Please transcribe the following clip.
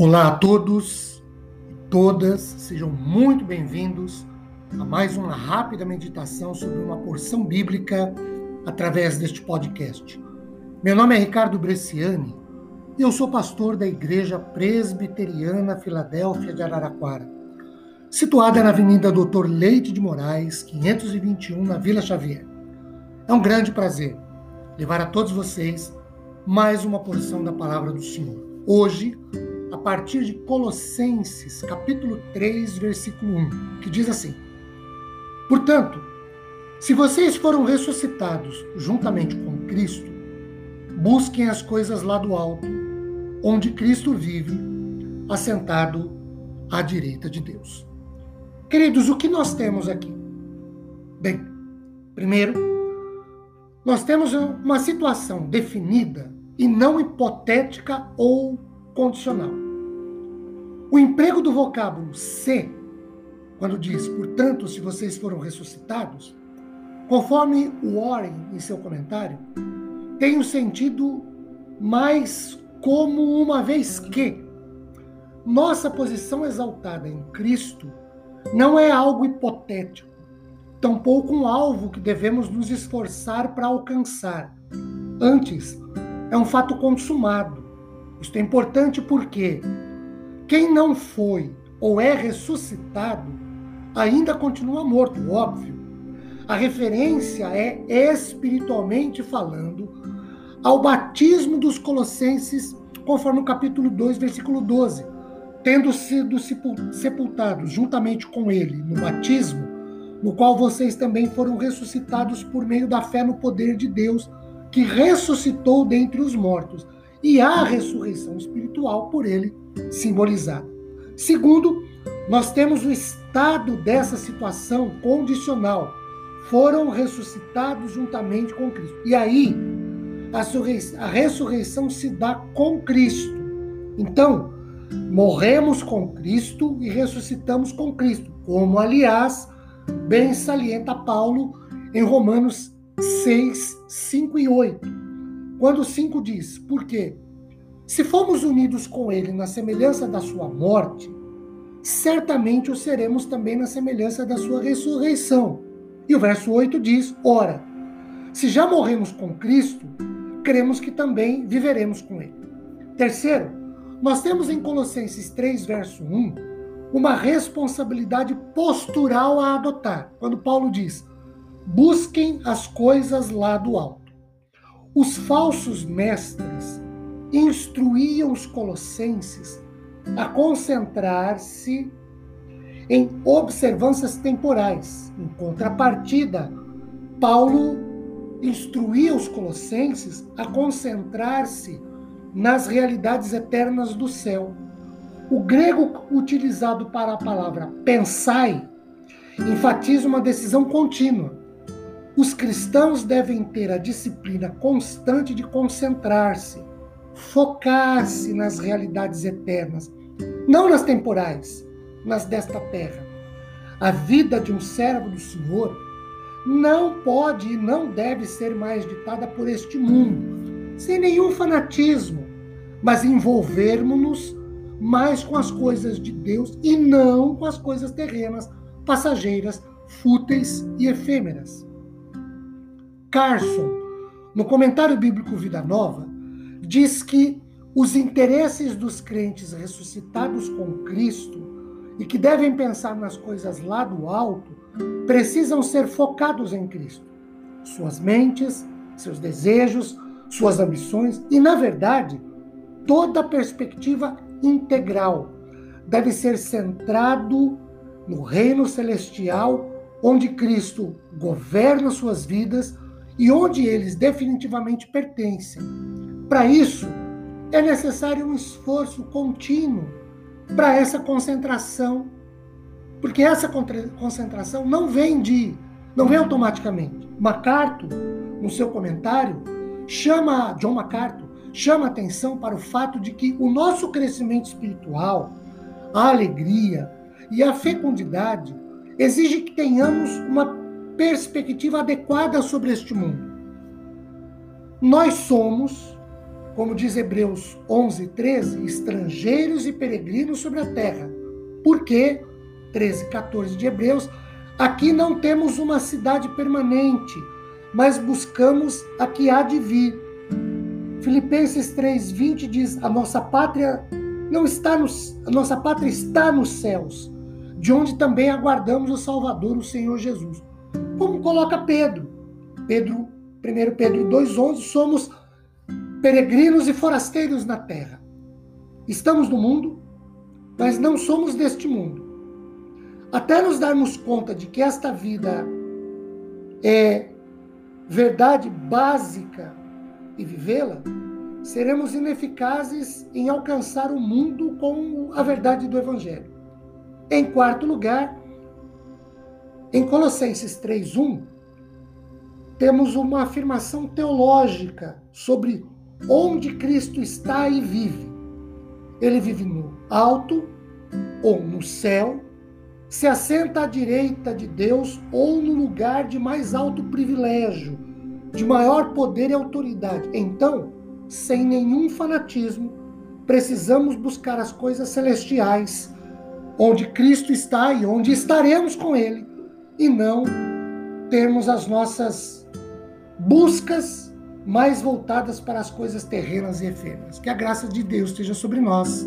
Olá a todos e todas, sejam muito bem-vindos a mais uma rápida meditação sobre uma porção bíblica através deste podcast. Meu nome é Ricardo Bresciani e eu sou pastor da Igreja Presbiteriana Filadélfia de Araraquara, situada na Avenida Doutor Leite de Moraes, 521, na Vila Xavier. É um grande prazer levar a todos vocês mais uma porção da palavra do Senhor. Hoje, partir de Colossenses, capítulo 3, versículo 1, que diz assim: Portanto, se vocês foram ressuscitados juntamente com Cristo, busquem as coisas lá do alto, onde Cristo vive, assentado à direita de Deus. Queridos, o que nós temos aqui? Bem, primeiro, nós temos uma situação definida e não hipotética ou condicional. O emprego do vocábulo se, quando diz, portanto, se vocês foram ressuscitados, conforme Warren em seu comentário, tem o um sentido mais como uma vez que nossa posição exaltada em Cristo não é algo hipotético, tampouco um alvo que devemos nos esforçar para alcançar. Antes, é um fato consumado, isto é importante porque quem não foi ou é ressuscitado ainda continua morto, óbvio. A referência é espiritualmente falando ao batismo dos colossenses, conforme o capítulo 2, versículo 12. Tendo sido sepultados juntamente com ele no batismo, no qual vocês também foram ressuscitados por meio da fé no poder de Deus, que ressuscitou dentre os mortos e a ressurreição espiritual por ele simbolizada. Segundo, nós temos o estado dessa situação condicional. Foram ressuscitados juntamente com Cristo. E aí, a ressurreição se dá com Cristo. Então, morremos com Cristo e ressuscitamos com Cristo, como, aliás, bem salienta Paulo em Romanos 6, 5 e 8 quando 5 diz, por quê? Se fomos unidos com ele na semelhança da sua morte, certamente o seremos também na semelhança da sua ressurreição. E o verso 8 diz: Ora, se já morremos com Cristo, cremos que também viveremos com ele. Terceiro, nós temos em Colossenses 3, verso 1, uma responsabilidade postural a adotar, quando Paulo diz: busquem as coisas lá do alto. Os falsos mestres instruíam os colossenses a concentrar-se em observâncias temporais. Em contrapartida, Paulo instruía os colossenses a concentrar-se nas realidades eternas do céu. O grego utilizado para a palavra pensai enfatiza uma decisão contínua os cristãos devem ter a disciplina constante de concentrar-se, focar-se nas realidades eternas, não nas temporais, nas desta terra. A vida de um servo do Senhor não pode e não deve ser mais ditada por este mundo, sem nenhum fanatismo, mas envolvermos-nos mais com as coisas de Deus e não com as coisas terrenas, passageiras, fúteis e efêmeras. Carson, no comentário bíblico Vida Nova, diz que os interesses dos crentes ressuscitados com Cristo e que devem pensar nas coisas lá do alto precisam ser focados em Cristo. Suas mentes, seus desejos, suas ambições e, na verdade, toda a perspectiva integral deve ser centrado no reino celestial, onde Cristo governa suas vidas e onde eles definitivamente pertencem. Para isso, é necessário um esforço contínuo para essa concentração, porque essa concentração não vem de, não vem automaticamente. MacArthur, no seu comentário, chama John MacArthur chama atenção para o fato de que o nosso crescimento espiritual, a alegria e a fecundidade exige que tenhamos uma perspectiva adequada sobre este mundo. Nós somos, como diz Hebreus 11, 13, estrangeiros e peregrinos sobre a terra. Porque, 13, 14 de Hebreus, aqui não temos uma cidade permanente, mas buscamos a que há de vir. Filipenses 3, 20 diz: a nossa pátria não está nos, a nossa pátria está nos céus, de onde também aguardamos o Salvador, o Senhor Jesus. Como coloca Pedro? Pedro, 1 Pedro 2,11, somos peregrinos e forasteiros na terra. Estamos no mundo, mas não somos deste mundo. Até nos darmos conta de que esta vida é verdade básica e vivê-la, seremos ineficazes em alcançar o mundo com a verdade do Evangelho. Em quarto lugar, em Colossenses 3:1, temos uma afirmação teológica sobre onde Cristo está e vive. Ele vive no alto ou no céu, se assenta à direita de Deus ou no lugar de mais alto privilégio, de maior poder e autoridade. Então, sem nenhum fanatismo, precisamos buscar as coisas celestiais, onde Cristo está e onde estaremos com Ele, e não termos as nossas buscas mais voltadas para as coisas terrenas e efêmeras. Que a graça de Deus esteja sobre nós